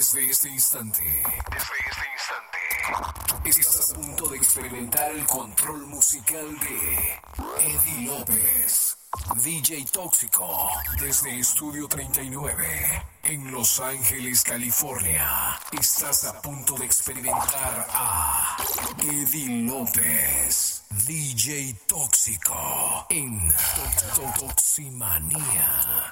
Desde este instante, desde este instante, estás a punto de experimentar el control musical de Eddie López, DJ Tóxico, desde Estudio 39, en Los Ángeles, California. Estás a punto de experimentar a Eddie López, DJ Tóxico, en Toximanía.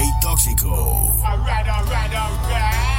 DJ Tóxico. Alright, alright, alright.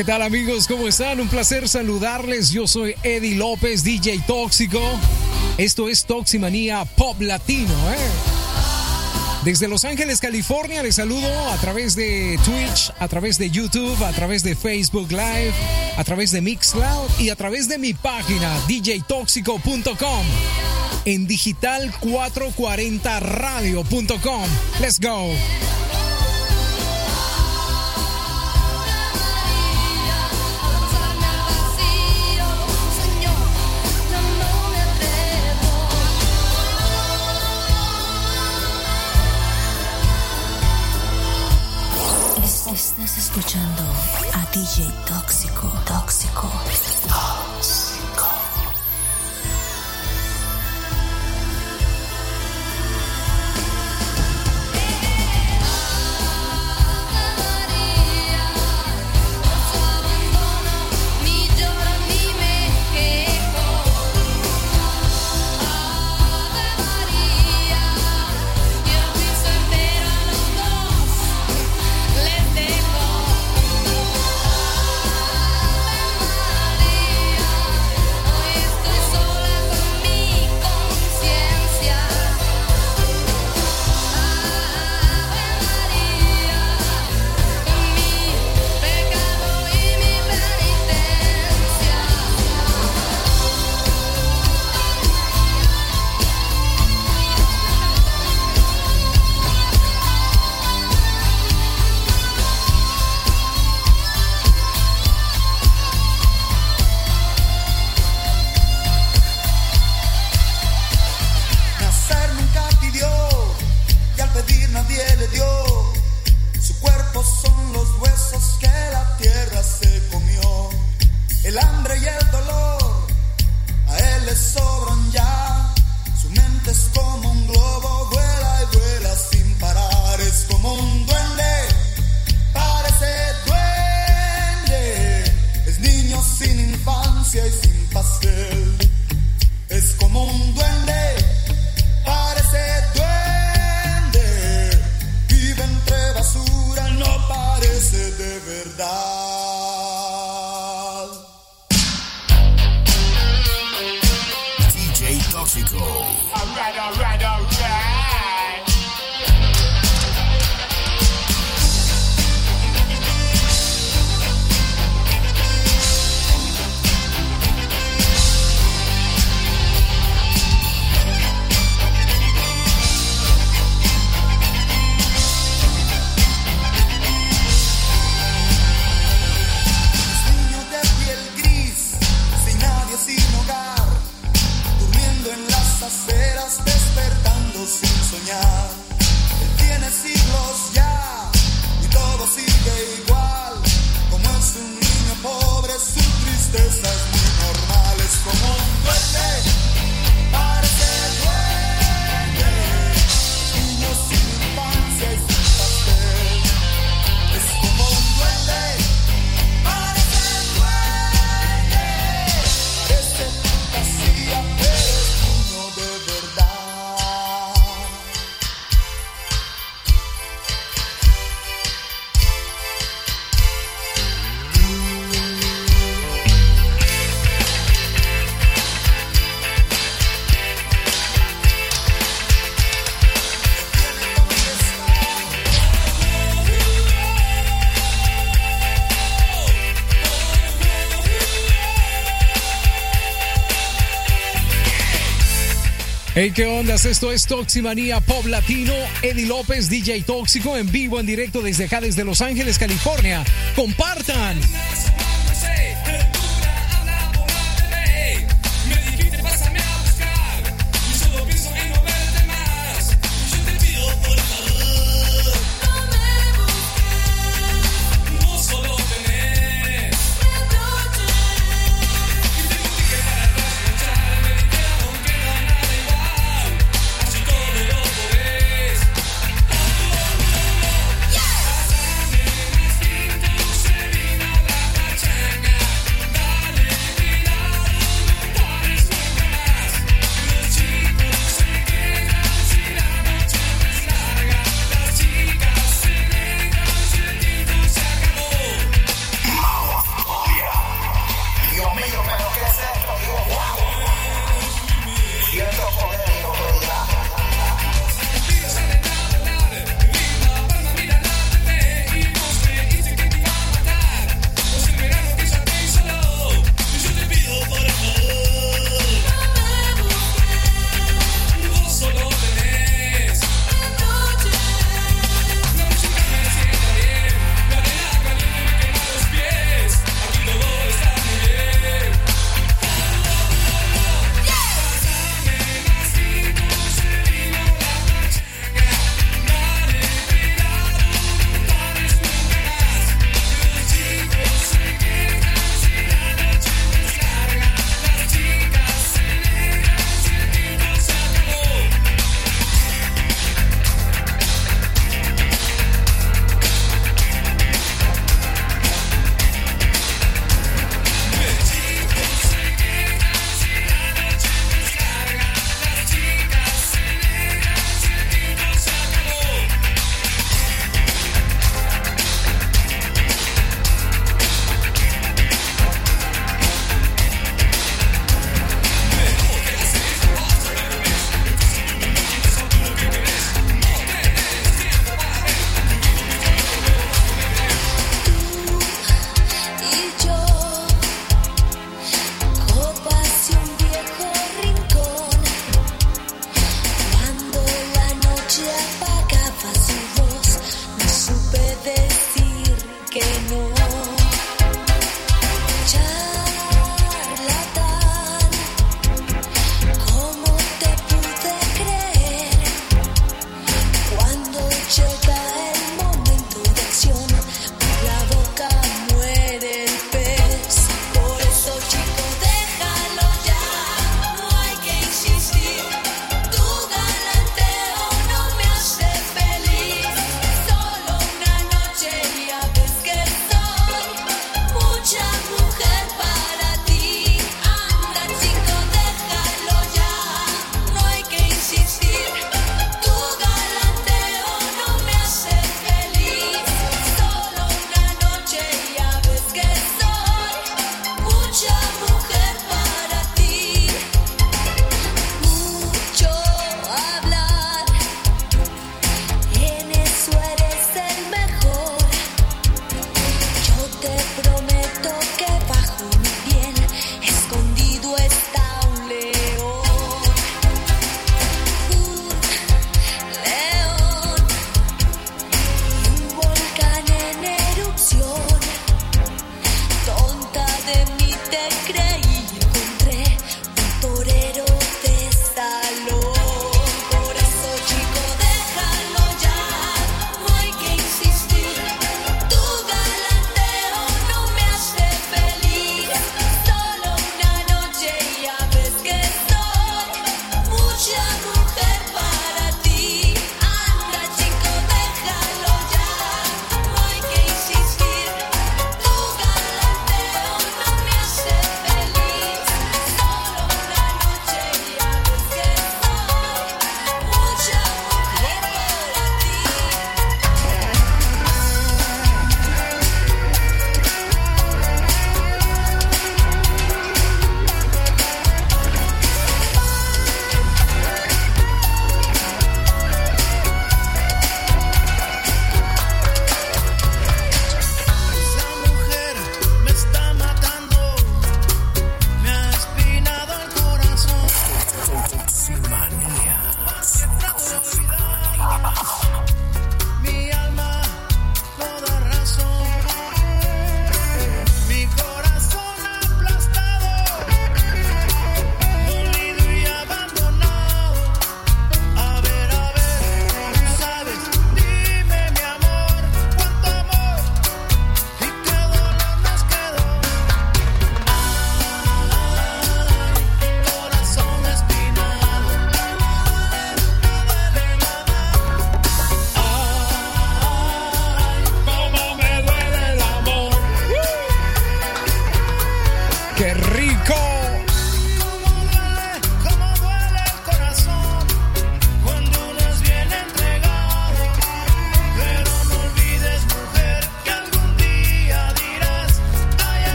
¿qué tal amigos? ¿Cómo están? Un placer saludarles. Yo soy Eddie López, DJ Tóxico. Esto es Toximanía Pop Latino. ¿eh? Desde Los Ángeles, California, les saludo a través de Twitch, a través de YouTube, a través de Facebook Live, a través de Mixcloud y a través de mi página djtoxico.com. En digital 440radio.com. Let's go. DJ Tóxico. Tóxico. ¿qué ondas? Esto es Toximanía Pop Latino. Eddie López, DJ Tóxico, en vivo, en directo desde acá, desde Los Ángeles, California. ¡Compartan!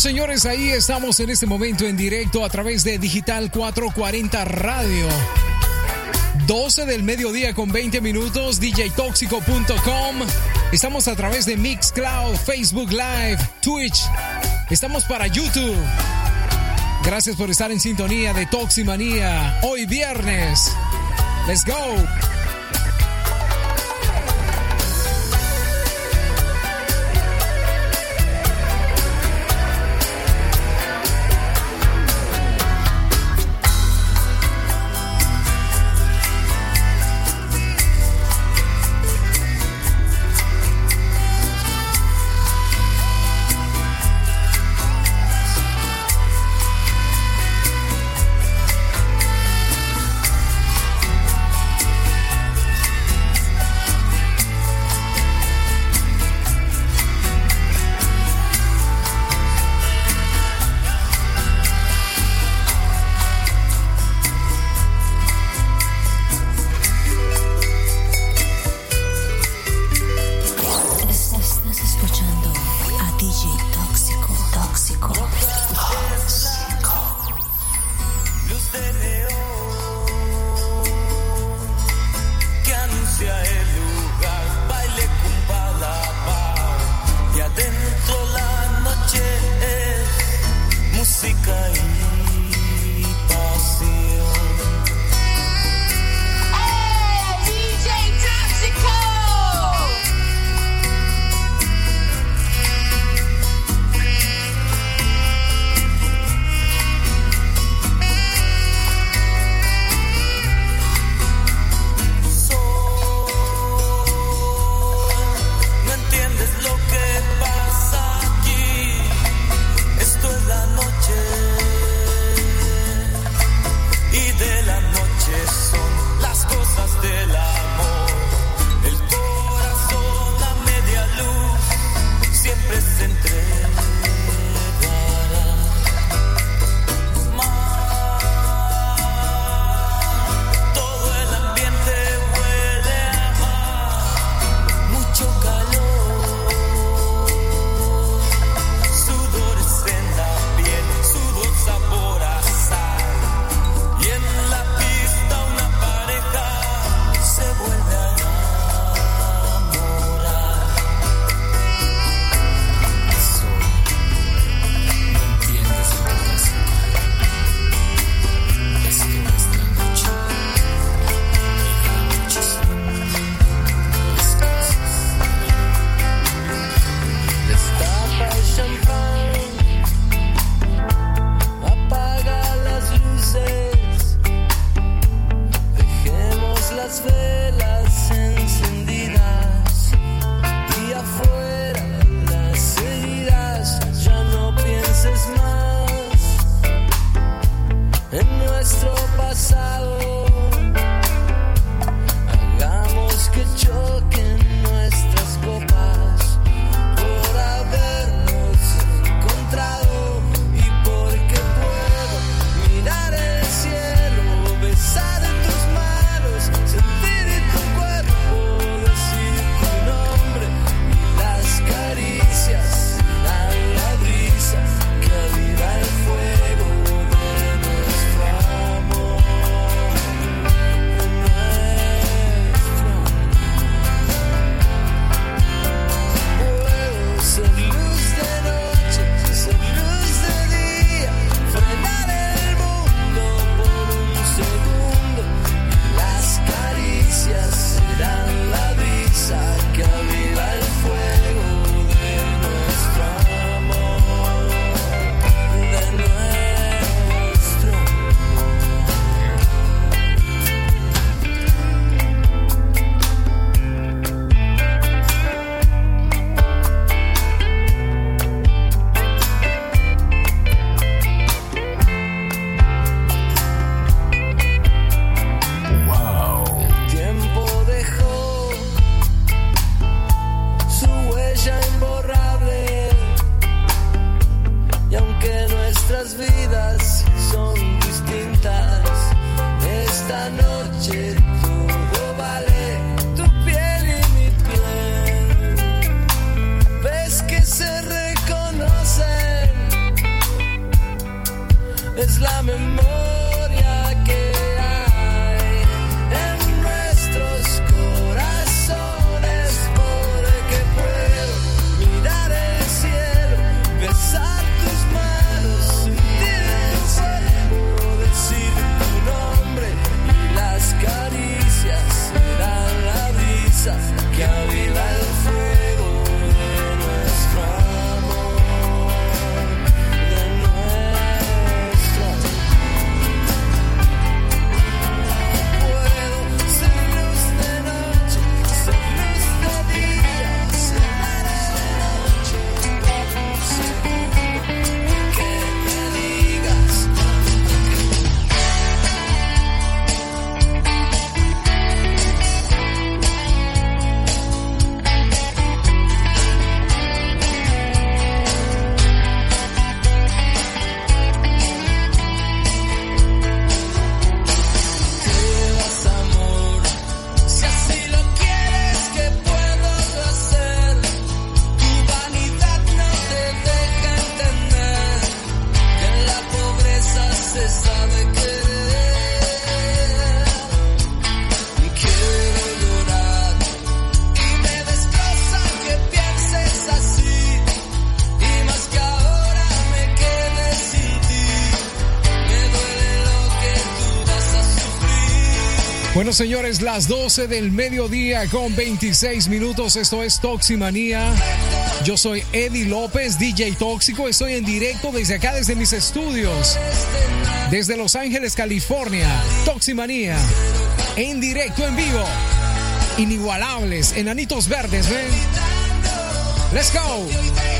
Señores, ahí estamos en este momento en directo a través de Digital 440 Radio. 12 del mediodía con 20 minutos, djtoxico.com. Estamos a través de Mixcloud, Facebook Live, Twitch. Estamos para YouTube. Gracias por estar en sintonía de Toximanía. Hoy viernes. Let's go. señores, las 12 del mediodía con 26 minutos. Esto es Toximanía. Yo soy Eddie López, DJ Tóxico. Estoy en directo desde acá, desde mis estudios. Desde Los Ángeles, California. Toximanía. En directo, en vivo. Inigualables, enanitos verdes, ven. Let's go.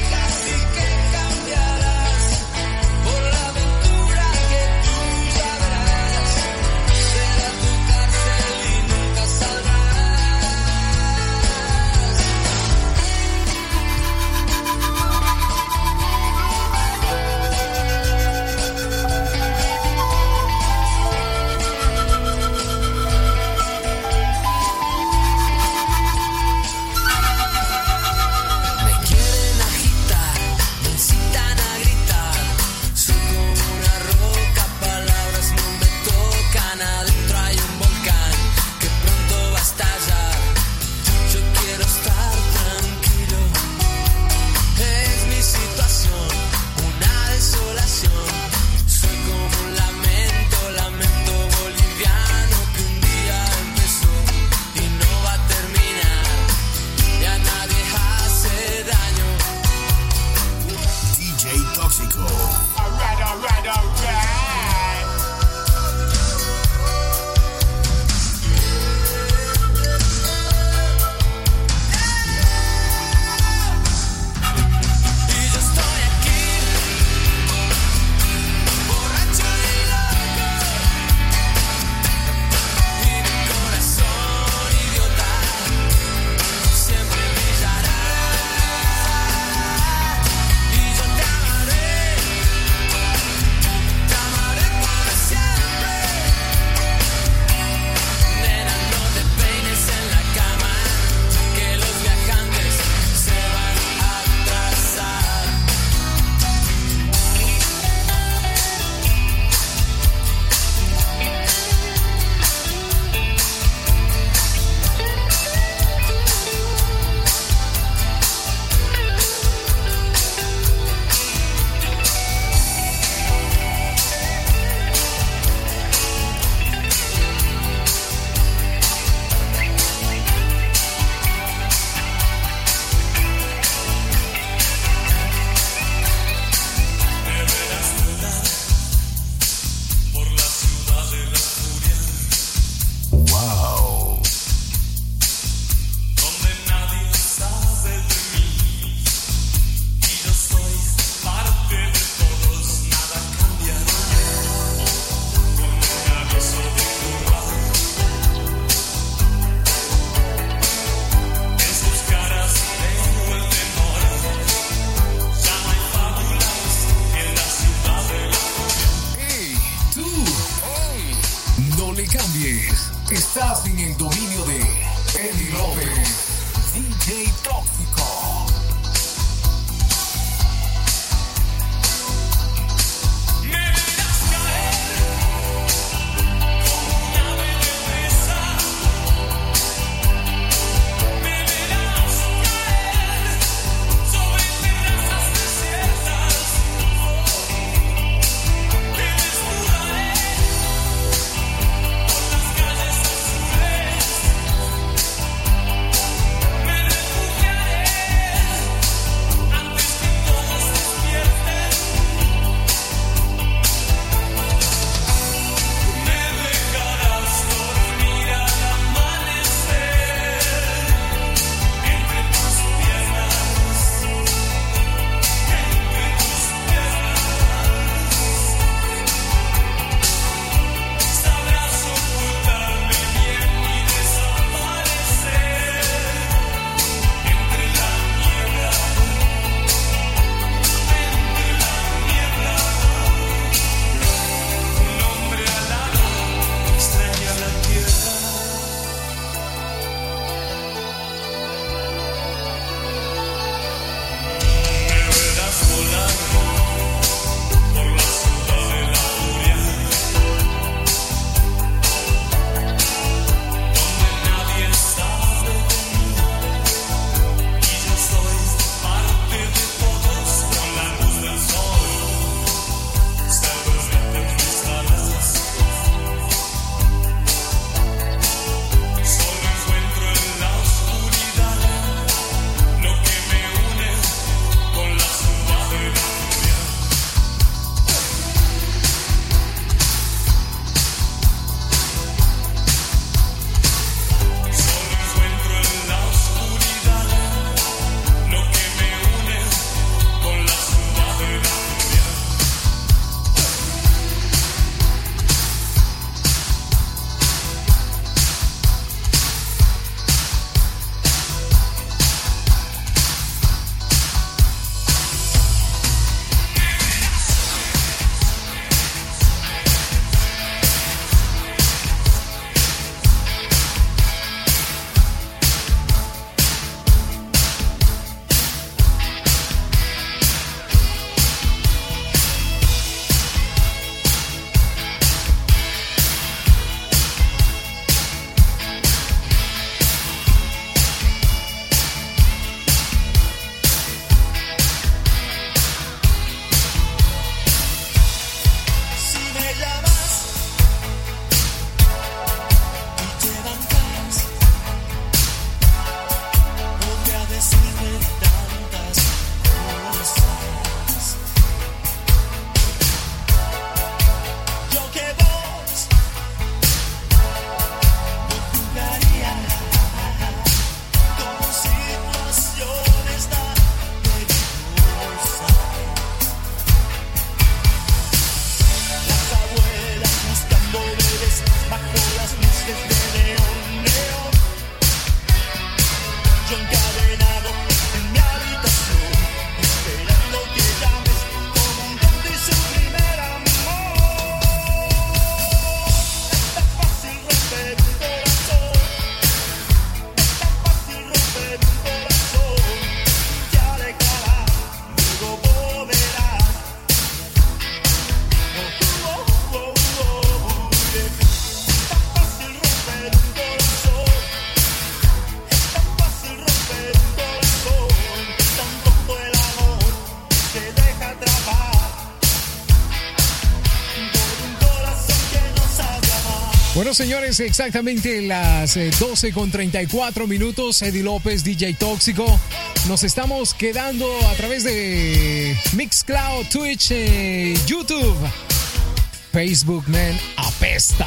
Señores, exactamente las eh, 12 con 34 minutos, Eddie López, DJ Tóxico. Nos estamos quedando a través de Mixcloud, Twitch, eh, YouTube, Facebook, man, apesta.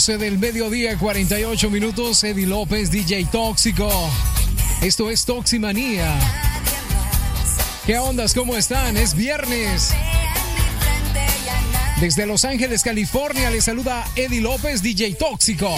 12 del mediodía, 48 minutos. Eddie López, DJ Tóxico. Esto es Toximanía. ¿Qué ondas? ¿Cómo están? Es viernes. Desde Los Ángeles, California, le saluda Eddie López, DJ Tóxico.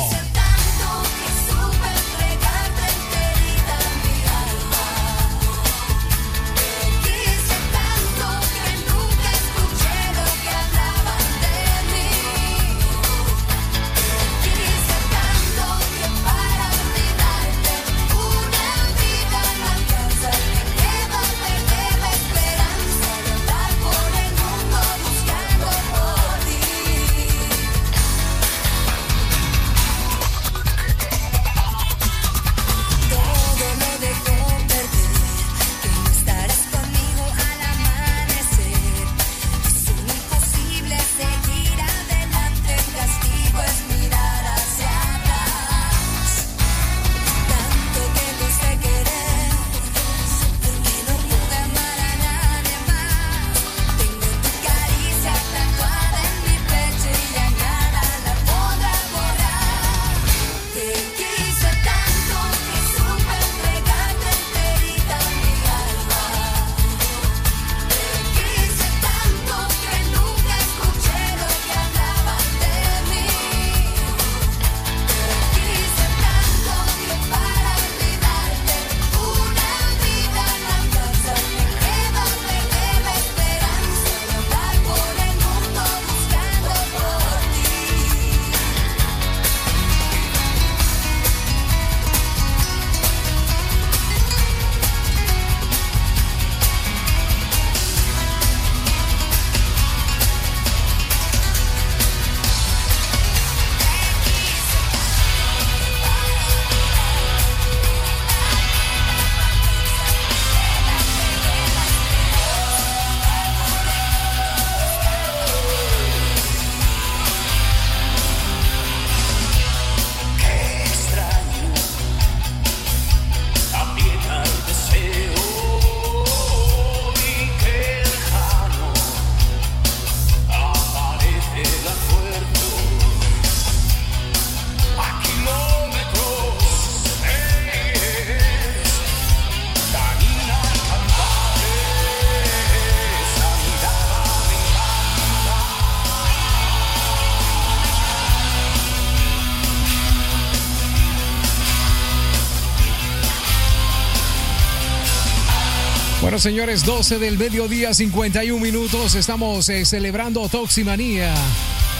Señores, 12 del mediodía, 51 minutos. Estamos eh, celebrando Toximanía.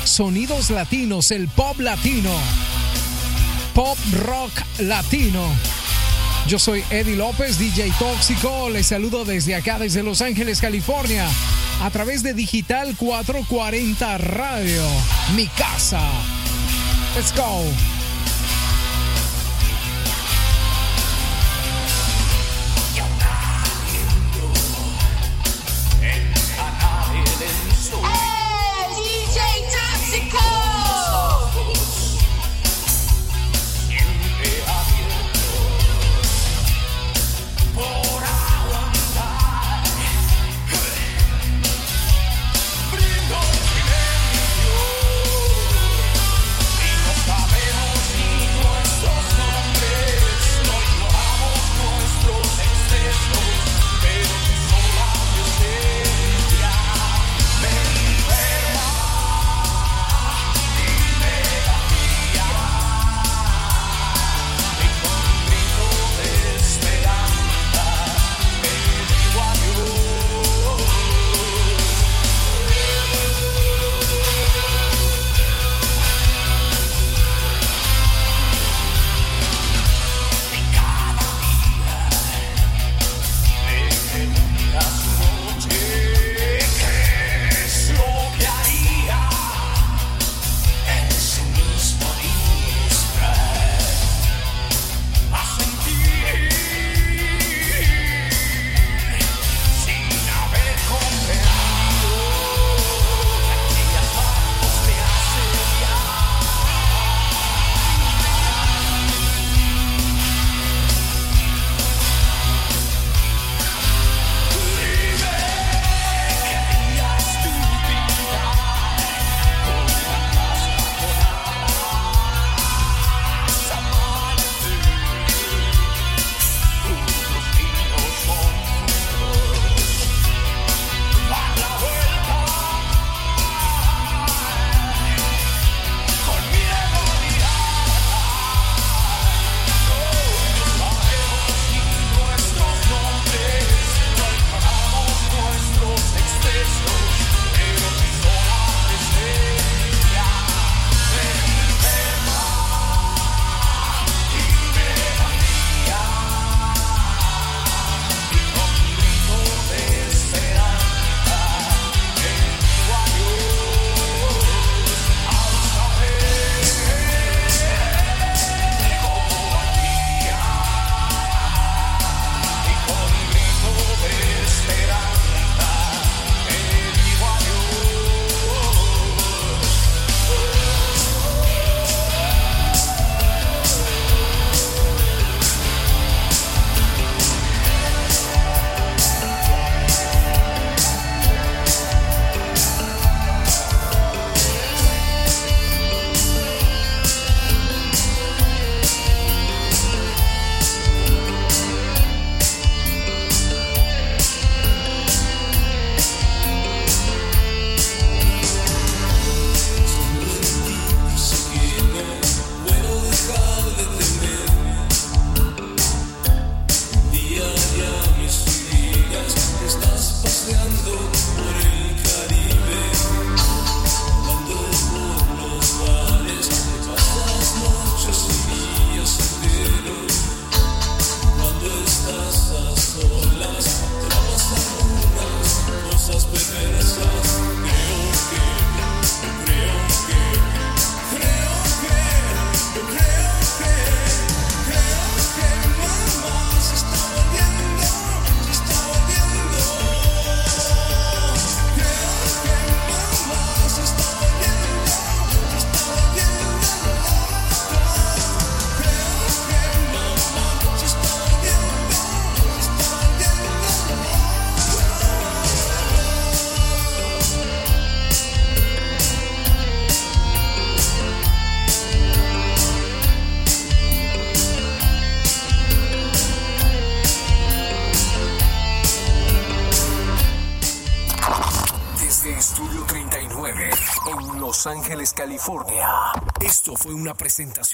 Sonidos latinos, el pop latino. Pop rock latino. Yo soy Eddie López, DJ Tóxico. Les saludo desde acá, desde Los Ángeles, California. A través de Digital 440 Radio. Mi casa. Let's go.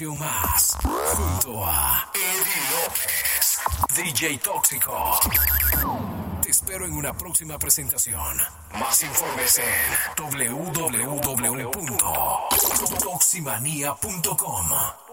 Más junto a Eddie López, DJ Tóxico. Te espero en una próxima presentación. Más informes en www.toximanía.com.